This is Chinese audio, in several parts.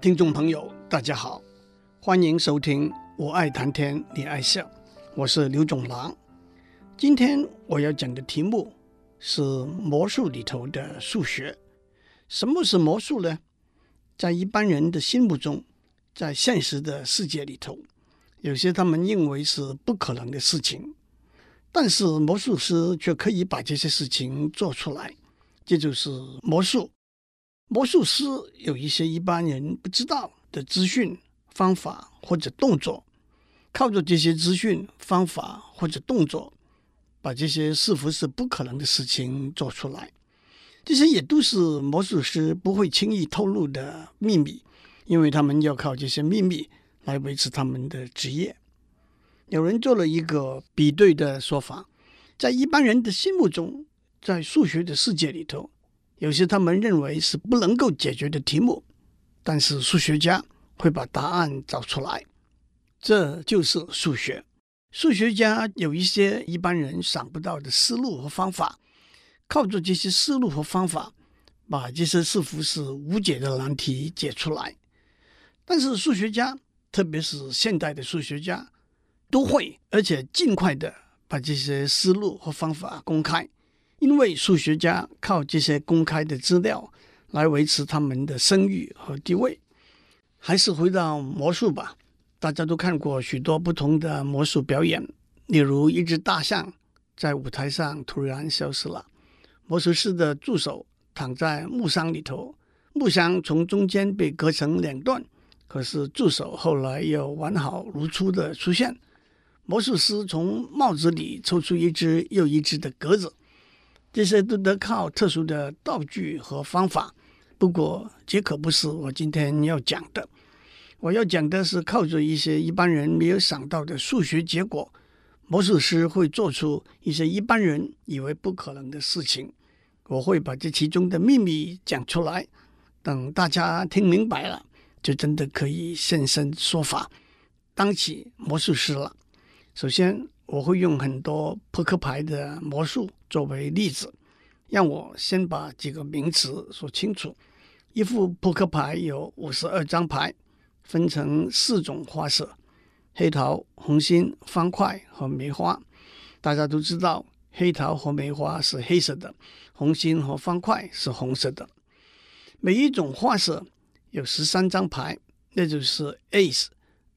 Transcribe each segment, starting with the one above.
听众朋友，大家好，欢迎收听《我爱谈天，你爱笑》，我是刘总郎。今天我要讲的题目是魔术里头的数学。什么是魔术呢？在一般人的心目中，在现实的世界里头，有些他们认为是不可能的事情，但是魔术师却可以把这些事情做出来，这就是魔术。魔术师有一些一般人不知道的资讯、方法或者动作，靠着这些资讯、方法或者动作，把这些似乎是不可能的事情做出来。这些也都是魔术师不会轻易透露的秘密，因为他们要靠这些秘密来维持他们的职业。有人做了一个比对的说法，在一般人的心目中，在数学的世界里头。有些他们认为是不能够解决的题目，但是数学家会把答案找出来，这就是数学。数学家有一些一般人想不到的思路和方法，靠着这些思路和方法，把这些似乎是无解的难题解出来。但是数学家，特别是现代的数学家，都会而且尽快的把这些思路和方法公开。因为数学家靠这些公开的资料来维持他们的声誉和地位。还是回到魔术吧，大家都看过许多不同的魔术表演，例如一只大象在舞台上突然消失了，魔术师的助手躺在木箱里头，木箱从中间被割成两段，可是助手后来又完好如初的出现。魔术师从帽子里抽出一只又一只的格子。这些都得靠特殊的道具和方法，不过这可不是我今天要讲的。我要讲的是靠着一些一般人没有想到的数学结果，魔术师会做出一些一般人以为不可能的事情。我会把这其中的秘密讲出来，等大家听明白了，就真的可以现身说法，当起魔术师了。首先，我会用很多扑克牌的魔术作为例子，让我先把几个名词说清楚。一副扑克牌有五十二张牌，分成四种花色：黑桃、红心、方块和梅花。大家都知道，黑桃和梅花是黑色的，红心和方块是红色的。每一种花色有十三张牌，那就是 Ace。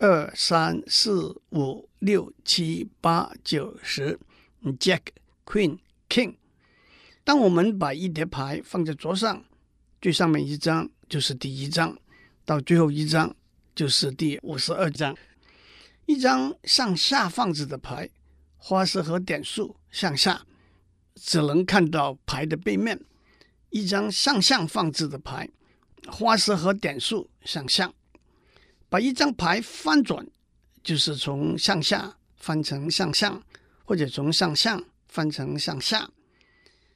二三四五六七八九十，Jack、Queen、King。当我们把一叠牌放在桌上，最上面一张就是第一张，到最后一张就是第五十二张。一张向下放置的牌，花色和点数向下，只能看到牌的背面；一张向上放置的牌，花色和点数向上。把一张牌翻转，就是从向下翻成向上，或者从向上翻成向下。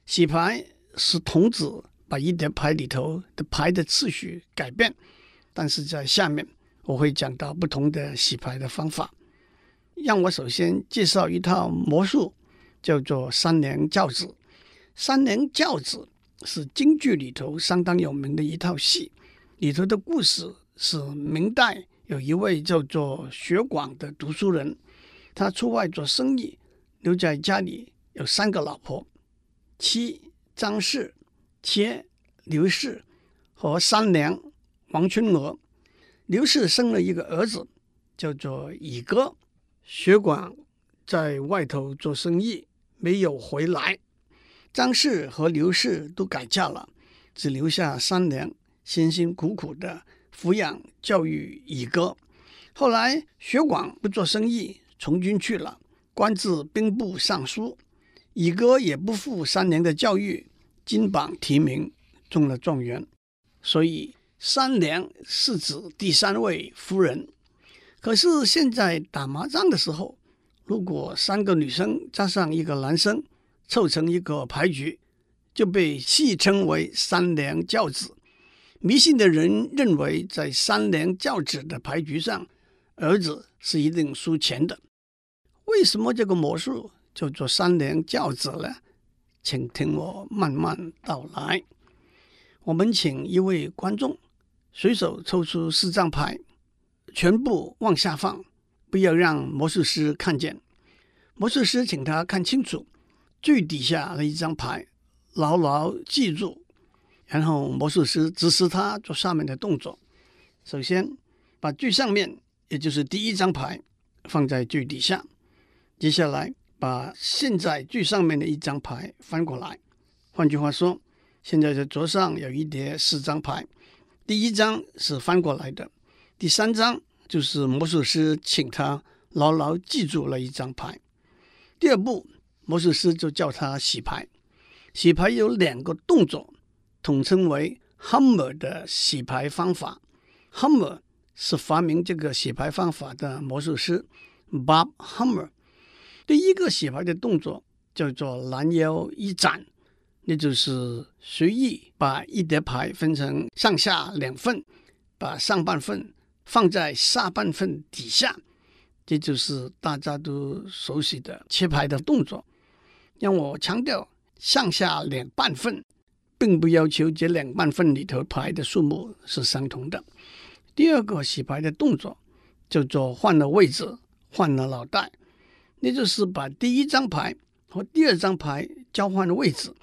洗牌是童子把一叠牌里头的牌的次序改变，但是在下面我会讲到不同的洗牌的方法。让我首先介绍一套魔术，叫做三连教子。三连教子是京剧里头相当有名的一套戏，里头的故事。是明代有一位叫做薛广的读书人，他出外做生意，留在家里有三个老婆：妻张氏、妾刘氏和三娘王春娥。刘氏生了一个儿子，叫做乙哥。薛广在外头做生意，没有回来。张氏和刘氏都改嫁了，只留下三娘辛辛苦苦的。抚养教育乙哥，后来薛广不做生意，从军去了，官至兵部尚书。乙哥也不负三娘的教育，金榜题名，中了状元。所以三娘是指第三位夫人。可是现在打麻将的时候，如果三个女生加上一个男生，凑成一个牌局，就被戏称为三娘教子。迷信的人认为，在三连教子的牌局上，儿子是一定输钱的。为什么这个魔术叫做三连教子呢？请听我慢慢道来。我们请一位观众随手抽出四张牌，全部往下放，不要让魔术师看见。魔术师请他看清楚最底下的一张牌，牢牢记住。然后魔术师指示他做下面的动作。首先，把最上面，也就是第一张牌放在最底下。接下来，把现在最上面的一张牌翻过来。换句话说，现在的桌上有一叠四张牌，第一张是翻过来的，第三张就是魔术师请他牢牢记住了一张牌。第二步，魔术师就叫他洗牌。洗牌有两个动作，统称为 Hummer 的洗牌方法。Hummer 是发明这个洗牌方法的魔术师 Bob Hummer。第一个洗牌的动作叫做拦腰一斩。那就是随意把一叠牌分成上下两份，把上半份放在下半份底下，这就是大家都熟悉的切牌的动作。让我强调，上下两半份，并不要求这两半份里头牌的数目是相同的。第二个洗牌的动作叫做换了位置，换了脑袋，那就是把第一张牌和第二张牌交换了位置。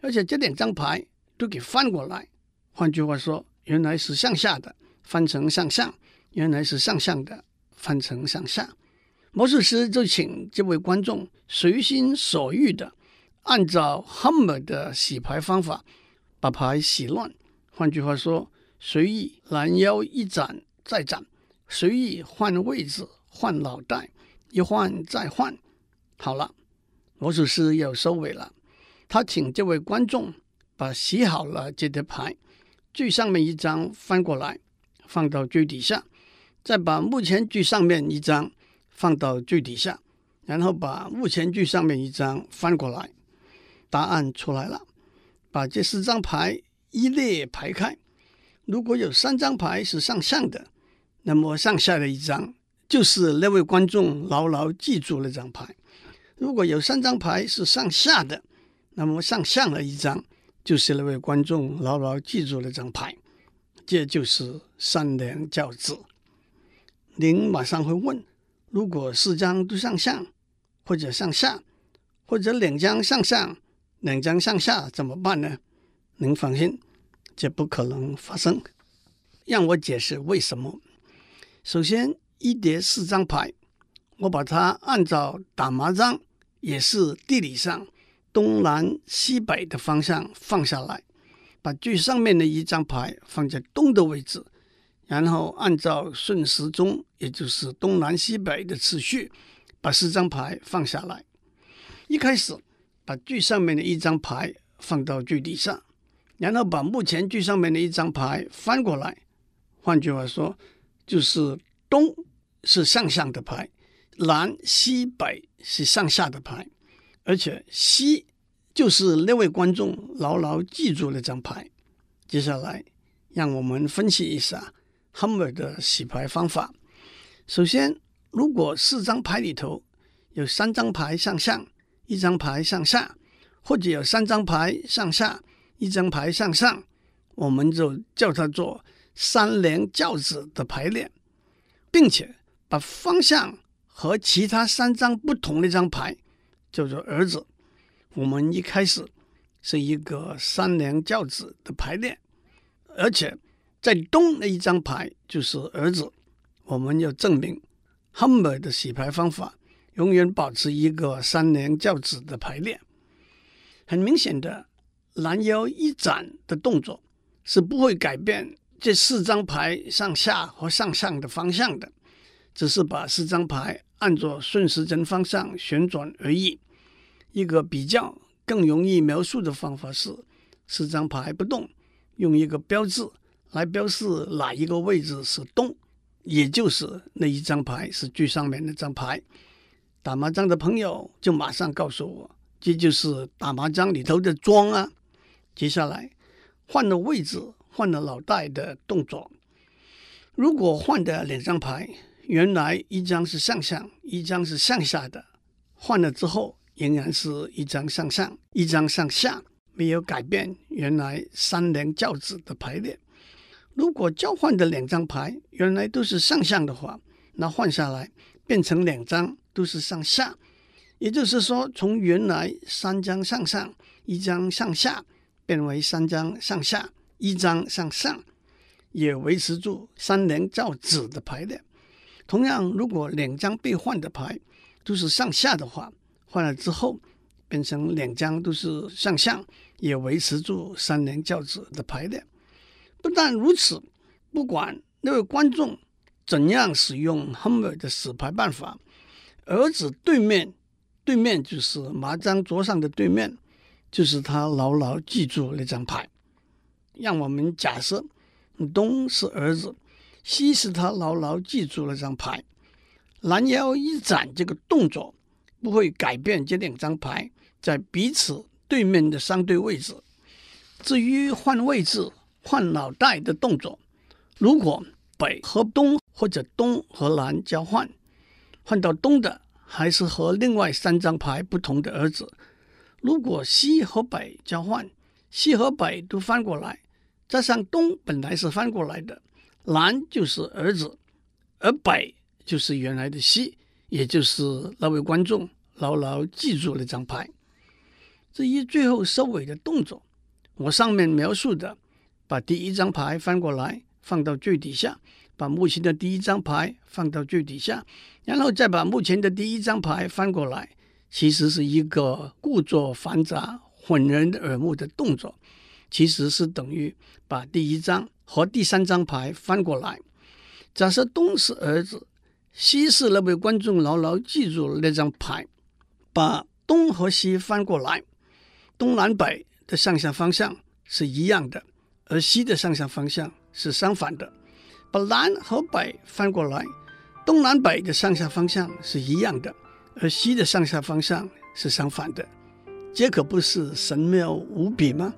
而且这两张牌都给翻过来，换句话说，原来是向下的，翻成向上；原来是向上的，翻成向下。魔术师就请这位观众随心所欲的按照 Hammer 的洗牌方法把牌洗乱。换句话说，随意拦腰一斩再斩，随意换位置换脑袋，一换再换。好了，魔术师要收尾了。他请这位观众把洗好了这叠牌最上面一张翻过来，放到最底下，再把目前最上面一张放到最底下，然后把目前最上面一张翻过来。答案出来了，把这四张牌一列排开。如果有三张牌是上相的，那么上下的一张就是那位观众牢牢记住那张牌；如果有三张牌是上下的，那么上相的一张，就是那位观众牢牢记住那张牌，这就是三联教子。您马上会问：如果四张都上相，或者上下，或者两张上相，两张上下，怎么办呢？您放心，这不可能发生。让我解释为什么。首先，一叠四张牌，我把它按照打麻将，也是地理上。东南西北的方向放下来，把最上面的一张牌放在东的位置，然后按照顺时钟，也就是东南西北的次序，把四张牌放下来。一开始把最上面的一张牌放到最底下，然后把目前最上面的一张牌翻过来。换句话说，就是东是向上的牌，南西北是上下的牌。而且西就是那位观众牢牢记住那张牌。接下来，让我们分析一下 Hammer 的洗牌方法。首先，如果四张牌里头有三张牌向上，一张牌上下，或者有三张牌上下，一张牌上上，我们就叫它做三连轿子的排列，并且把方向和其他三张不同的一张牌。叫做儿子，我们一开始是一个三连轿子的排列，而且在东那一张牌就是儿子。我们要证明 Hammer 的洗牌方法永远保持一个三连教子的排列。很明显的，拦腰一斩的动作是不会改变这四张牌上下和上上的方向的，只是把四张牌。按照顺时针方向旋转而已。一个比较更容易描述的方法是：四张牌不动，用一个标志来标示哪一个位置是动，也就是那一张牌是最上面那张牌。打麻将的朋友就马上告诉我，这就是打麻将里头的庄啊。接下来换了位置，换了脑袋的动作。如果换的两张牌。原来一张是上相，一张是向下的，换了之后仍然是一张上上，一张上下，没有改变原来三连轿子的排列。如果交换的两张牌原来都是上相的话，那换下来变成两张都是上下，也就是说，从原来三张上上一张上下，变为三张上下一张上上，也维持住三连造子的排列。同样，如果两张被换的牌都是上下的话，换了之后变成两张都是上下，也维持住三连造子的排列。不但如此，不管那位观众怎样使用 Hummer 的洗牌办法，儿子对面，对面就是麻将桌上的对面，就是他牢牢记住那张牌。让我们假设东是儿子，西是他牢牢记住那张牌。拦腰一斩这个动作不会改变这两张牌在彼此对面的相对位置。至于换位置。换脑袋的动作，如果北和东或者东和南交换，换到东的还是和另外三张牌不同的儿子；如果西和北交换，西和北都翻过来，加上东本来是翻过来的，南就是儿子，而北就是原来的西，也就是那位观众牢牢记住那张牌。至于最后收尾的动作，我上面描述的。把第一张牌翻过来，放到最底下；把目前的第一张牌放到最底下，然后再把目前的第一张牌翻过来。其实是一个故作繁杂、混人耳目的动作，其实是等于把第一张和第三张牌翻过来。假设东是儿子，西是那位观众牢牢记住了那张牌，把东和西翻过来，东南北的上下方向是一样的。而西的上下方向是相反的，把南和北翻过来，东南北的上下方向是一样的，而西的上下方向是相反的，这可不是神妙无比吗？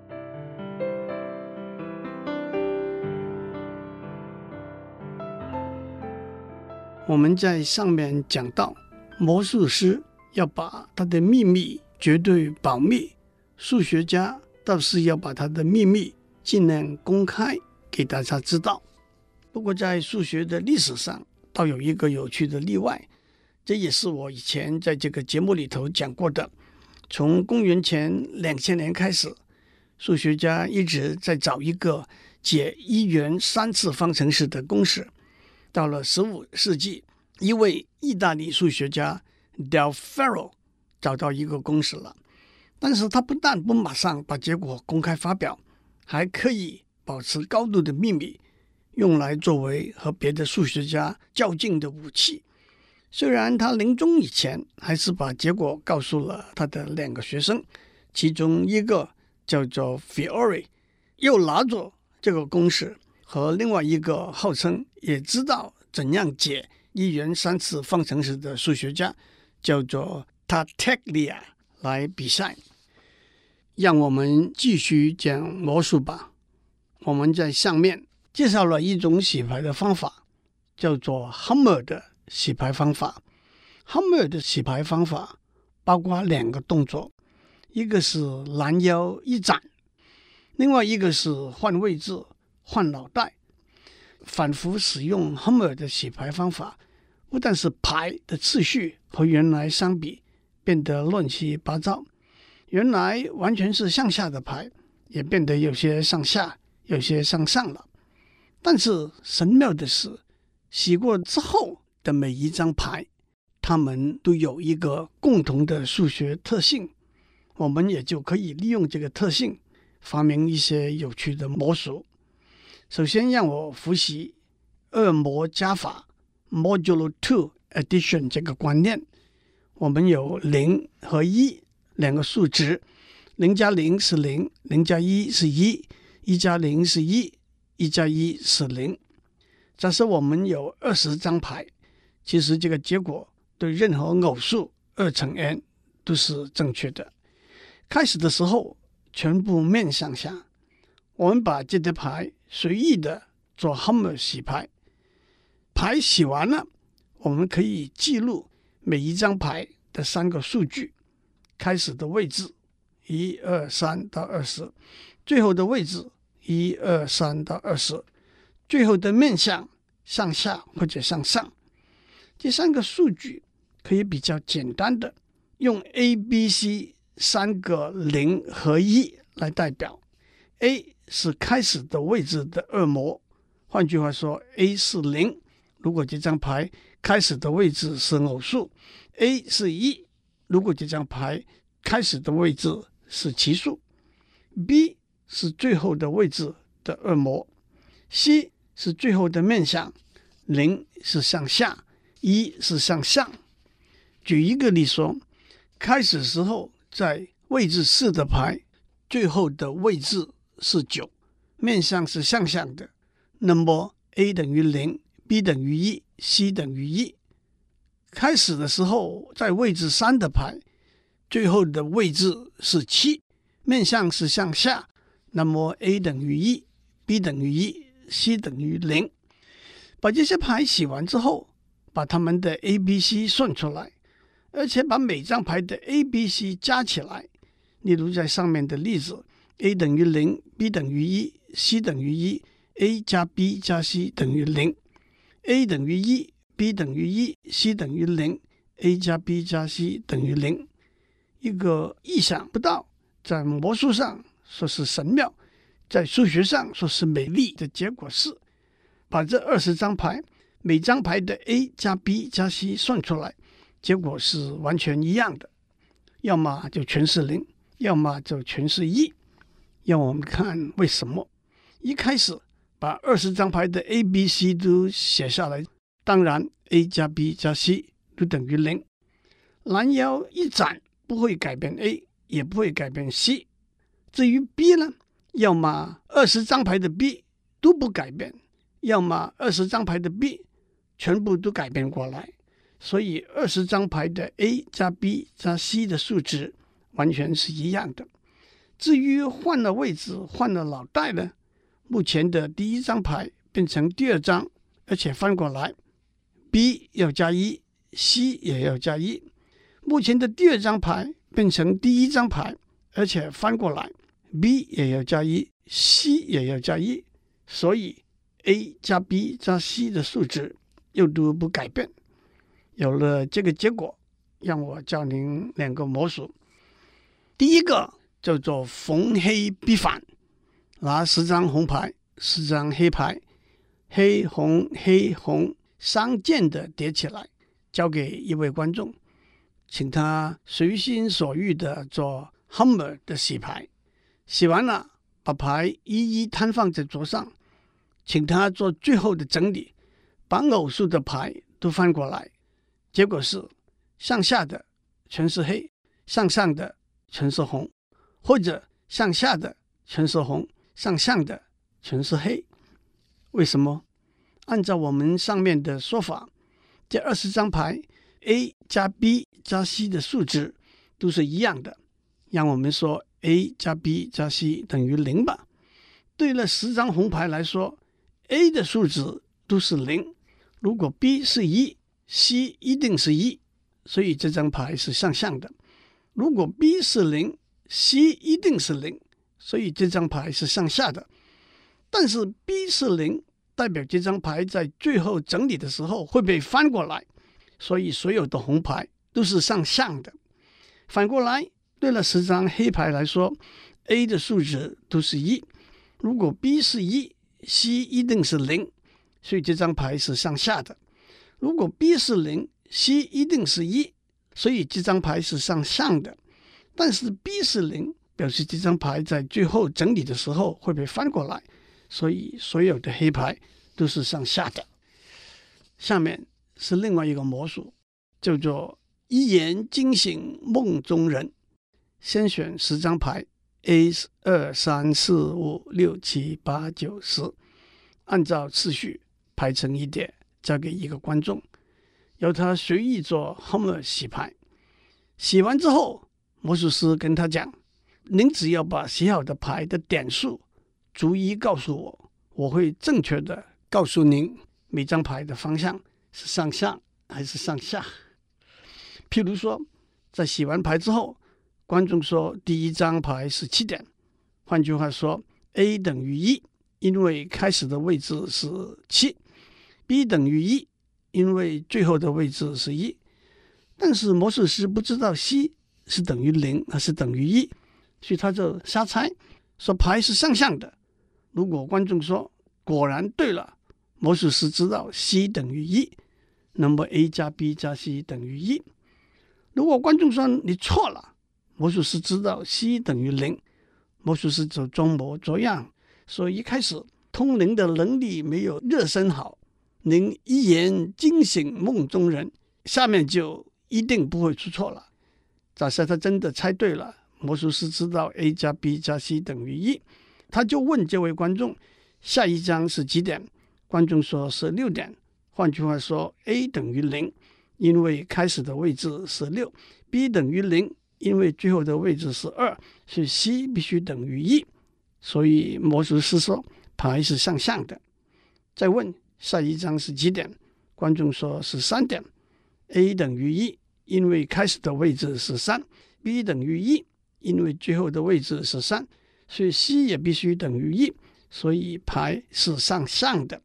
我们在上面讲到，魔术师要把他的秘密绝对保密，数学家倒是要把他的秘密。尽量公开给大家知道。不过，在数学的历史上，倒有一个有趣的例外，这也是我以前在这个节目里头讲过的。从公元前两千年开始，数学家一直在找一个解一元三次方程式的公式。到了十五世纪，一位意大利数学家 Del Ferro 找到一个公式了，但是他不但不马上把结果公开发表。还可以保持高度的秘密，用来作为和别的数学家较劲的武器。虽然他临终以前还是把结果告诉了他的两个学生，其中一个叫做 Fiore，又拿着这个公式和另外一个号称也知道怎样解一元三次方程式的数学家，叫做 Tartaglia 来比赛。让我们继续讲魔术吧。我们在上面介绍了一种洗牌的方法，叫做 Hummer 的洗牌方法。Hummer 的洗牌方法包括两个动作，一个是拦腰一斩，另外一个是换位置、换脑袋。反复使用 Hummer 的洗牌方法，不但是牌的次序和原来相比变得乱七八糟。原来完全是向下的牌，也变得有些向下，有些向上了。但是神妙的是，洗过之后的每一张牌，它们都有一个共同的数学特性。我们也就可以利用这个特性，发明一些有趣的魔术。首先，让我复习二魔加法 （Modulo Two Addition） 这个观念。我们有零和一。两个数值，零加零是零，零加一是一，一加零是一，一加一是零。假设我们有二十张牌，其实这个结果对任何偶数二乘 n 都是正确的。开始的时候全部面向下，我们把这些牌随意的做 Hummer 洗牌。牌洗完了，我们可以记录每一张牌的三个数据。开始的位置一二三到二十，最后的位置一二三到二十，最后的面向向下或者向上。第三个数据可以比较简单的用 A、B、C 三个零和一来代表。A 是开始的位置的恶魔，换句话说，A 是零。如果这张牌开始的位置是偶数，A 是一。如果这张牌开始的位置是奇数，B 是最后的位置的恶魔，C 是最后的面向，零是向下，一是向上。举一个例说，开始时候在位置四的牌，最后的位置是九，面向是向上的，那么 A 等于零，B 等于一，C 等于一。开始的时候在位置三的牌，最后的位置是七，面向是向下，那么 A 等于一，B 等于一，C 等于零。把这些牌洗完之后，把它们的 A、B、C 算出来，而且把每张牌的 A、B、C 加起来。例如在上面的例子，A 等于零，B 等于一，C 等于一，A 加 B 加 C 等于零，A 等于一。B 等于一，C 等于零，A 加 B 加 C 等于零。一个意想不到，在魔术上说是神妙，在数学上说是美丽的结果是，把这二十张牌每张牌的 A 加 B 加 C 算出来，结果是完全一样的，要么就全是零，要么就全是一。让我们看为什么。一开始把二十张牌的 A、B、C 都写下来。当然，a 加 b 加 c 都等于零。拦腰一斩不会改变 a，也不会改变 c。至于 b 呢？要么二十张牌的 b 都不改变，要么二十张牌的 b 全部都改变过来。所以二十张牌的 a 加 b 加 c 的数值完全是一样的。至于换了位置、换了脑袋呢？目前的第一张牌变成第二张，而且翻过来。B 要加一，C 也要加一。目前的第二张牌变成第一张牌，而且翻过来，B 也要加一，C 也要加一。所以 A 加 B 加 C 的数值又都不改变。有了这个结果，让我教您两个魔术。第一个叫做逢黑必反，拿十张红牌，十张黑牌，黑红黑红。三件的叠起来，交给一位观众，请他随心所欲的做 Hummer 的洗牌。洗完了，把牌一一摊放在桌上，请他做最后的整理，把偶数的牌都翻过来。结果是向下的全是黑，向上的全是红，或者向下的全是红，向上的全是黑。为什么？按照我们上面的说法，这二十张牌 A 加 B 加 C 的数值都是一样的，让我们说 A 加 B 加 C 等于零吧。对了，十张红牌来说，A 的数值都是零。如果 B 是一，C 一定是一，所以这张牌是向上的。如果 B 是零，C 一定是零，所以这张牌是向下的。但是 B 是零。代表这张牌在最后整理的时候会被翻过来，所以所有的红牌都是向上的。反过来，对了十张黑牌来说，A 的数值都是一。如果 B 是一，C 一定是零，所以这张牌是向下的。如果 B 是零，C 一定是一，所以这张牌是向上的。但是 B 是零，表示这张牌在最后整理的时候会被翻过来。所以，所有的黑牌都是向下的。下面是另外一个魔术，叫做“一言惊醒梦中人”。先选十张牌，A 二三四五六七八九十，按照次序排成一叠，交给一个观众，由他随意做 Hummer 洗牌。洗完之后，魔术师跟他讲：“您只要把洗好的牌的点数。”逐一告诉我，我会正确的告诉您每张牌的方向是上下还是上下。譬如说，在洗完牌之后，观众说第一张牌是七点，换句话说，A 等于一，因为开始的位置是七；B 等于一，因为最后的位置是一。但是魔术师不知道 C 是等于零还是等于一，所以他就瞎猜，说牌是向上的。如果观众说果然对了，魔术师知道 C 等于一，那么 A 加 B 加 C 等于一。如果观众说你错了，魔术师知道 C 等于零，魔术师就装模作样，说一开始通灵的能力没有热身好，您一言惊醒梦中人，下面就一定不会出错了。假设他真的猜对了，魔术师知道 A 加 B 加 C 等于一，他就问这位观众下一张是几点？观众说是六点。换句话说，A 等于零。因为开始的位置是六，B 等于零，因为最后的位置是二，所以 C 必须等于一。所以魔术师说牌是向上的。再问下一张是几点？观众说是三点。A 等于一，因为开始的位置是三；B 等于一，因为最后的位置是三，所以 C 也必须等于一。所以牌是向上的。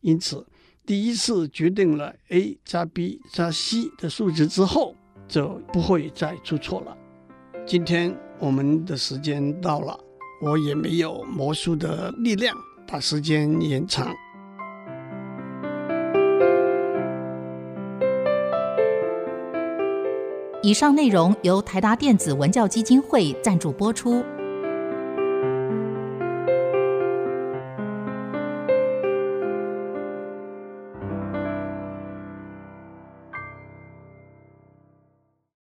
因此。第一次决定了 a 加 b 加 c 的数值之后，就不会再出错了。今天我们的时间到了，我也没有魔术的力量把时间延长。以上内容由台达电子文教基金会赞助播出。